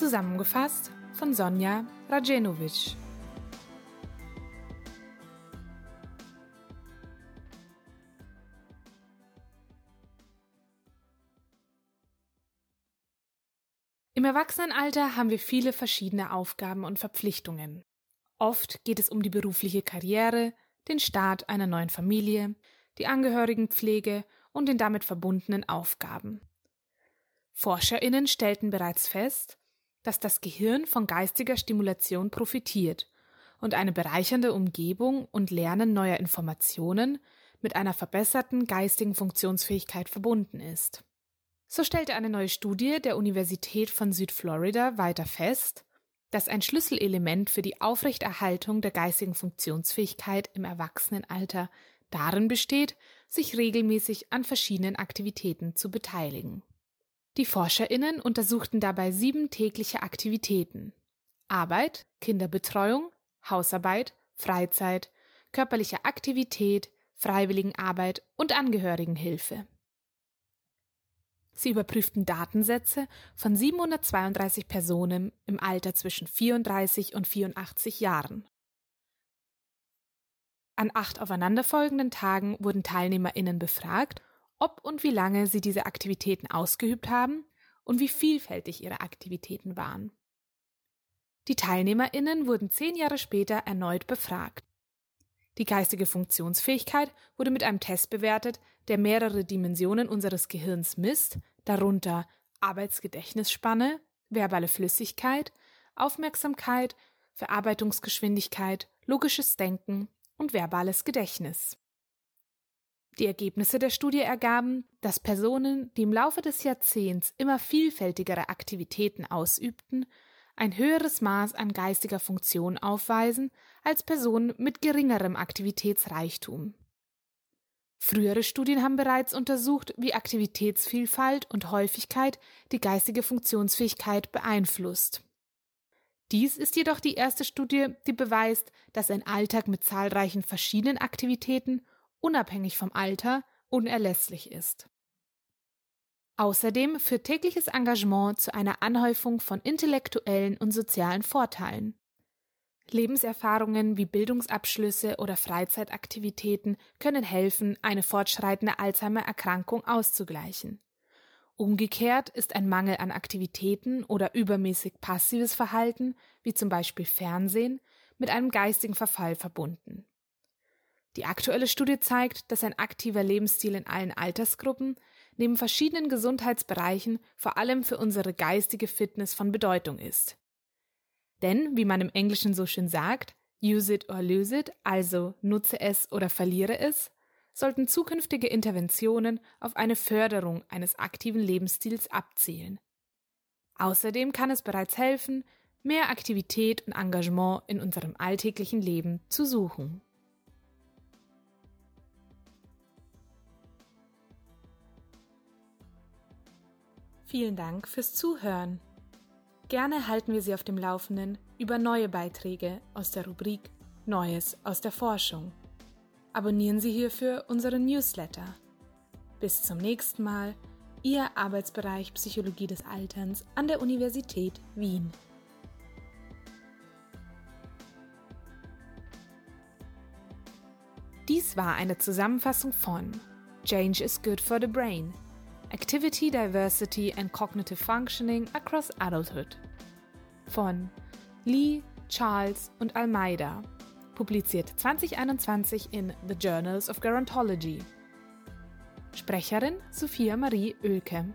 Zusammengefasst von Sonja Rajenovic. Im Erwachsenenalter haben wir viele verschiedene Aufgaben und Verpflichtungen. Oft geht es um die berufliche Karriere, den Start einer neuen Familie, die Angehörigenpflege und den damit verbundenen Aufgaben. Forscherinnen stellten bereits fest, dass das Gehirn von geistiger Stimulation profitiert und eine bereichernde Umgebung und Lernen neuer Informationen mit einer verbesserten geistigen Funktionsfähigkeit verbunden ist. So stellte eine neue Studie der Universität von Südflorida weiter fest, dass ein Schlüsselelement für die Aufrechterhaltung der geistigen Funktionsfähigkeit im Erwachsenenalter darin besteht, sich regelmäßig an verschiedenen Aktivitäten zu beteiligen. Die Forscherinnen untersuchten dabei sieben tägliche Aktivitäten Arbeit, Kinderbetreuung, Hausarbeit, Freizeit, körperliche Aktivität, Freiwilligenarbeit und Angehörigenhilfe. Sie überprüften Datensätze von 732 Personen im Alter zwischen 34 und 84 Jahren. An acht aufeinanderfolgenden Tagen wurden TeilnehmerInnen befragt, ob und wie lange sie diese Aktivitäten ausgeübt haben und wie vielfältig ihre Aktivitäten waren. Die TeilnehmerInnen wurden zehn Jahre später erneut befragt. Die geistige Funktionsfähigkeit wurde mit einem Test bewertet, der mehrere Dimensionen unseres Gehirns misst, darunter Arbeitsgedächtnisspanne, verbale Flüssigkeit, Aufmerksamkeit, Verarbeitungsgeschwindigkeit, logisches Denken und verbales Gedächtnis. Die Ergebnisse der Studie ergaben, dass Personen, die im Laufe des Jahrzehnts immer vielfältigere Aktivitäten ausübten, ein höheres Maß an geistiger Funktion aufweisen als Personen mit geringerem Aktivitätsreichtum. Frühere Studien haben bereits untersucht, wie Aktivitätsvielfalt und Häufigkeit die geistige Funktionsfähigkeit beeinflusst. Dies ist jedoch die erste Studie, die beweist, dass ein Alltag mit zahlreichen verschiedenen Aktivitäten, unabhängig vom Alter, unerlässlich ist. Außerdem führt tägliches Engagement zu einer Anhäufung von intellektuellen und sozialen Vorteilen. Lebenserfahrungen wie Bildungsabschlüsse oder Freizeitaktivitäten können helfen, eine fortschreitende Alzheimer-Erkrankung auszugleichen. Umgekehrt ist ein Mangel an Aktivitäten oder übermäßig passives Verhalten, wie zum Beispiel Fernsehen, mit einem geistigen Verfall verbunden. Die aktuelle Studie zeigt, dass ein aktiver Lebensstil in allen Altersgruppen neben verschiedenen Gesundheitsbereichen vor allem für unsere geistige Fitness von Bedeutung ist. Denn, wie man im Englischen so schön sagt, use it or lose it, also nutze es oder verliere es, sollten zukünftige Interventionen auf eine Förderung eines aktiven Lebensstils abzielen. Außerdem kann es bereits helfen, mehr Aktivität und Engagement in unserem alltäglichen Leben zu suchen. Vielen Dank fürs Zuhören. Gerne halten wir Sie auf dem Laufenden über neue Beiträge aus der Rubrik Neues aus der Forschung. Abonnieren Sie hierfür unseren Newsletter. Bis zum nächsten Mal, Ihr Arbeitsbereich Psychologie des Alterns an der Universität Wien. Dies war eine Zusammenfassung von Change is good for the brain. Activity, Diversity and Cognitive Functioning Across Adulthood von Lee, Charles und Almeida publiziert 2021 in The Journals of Gerontology. Sprecherin Sophia Marie Oelke.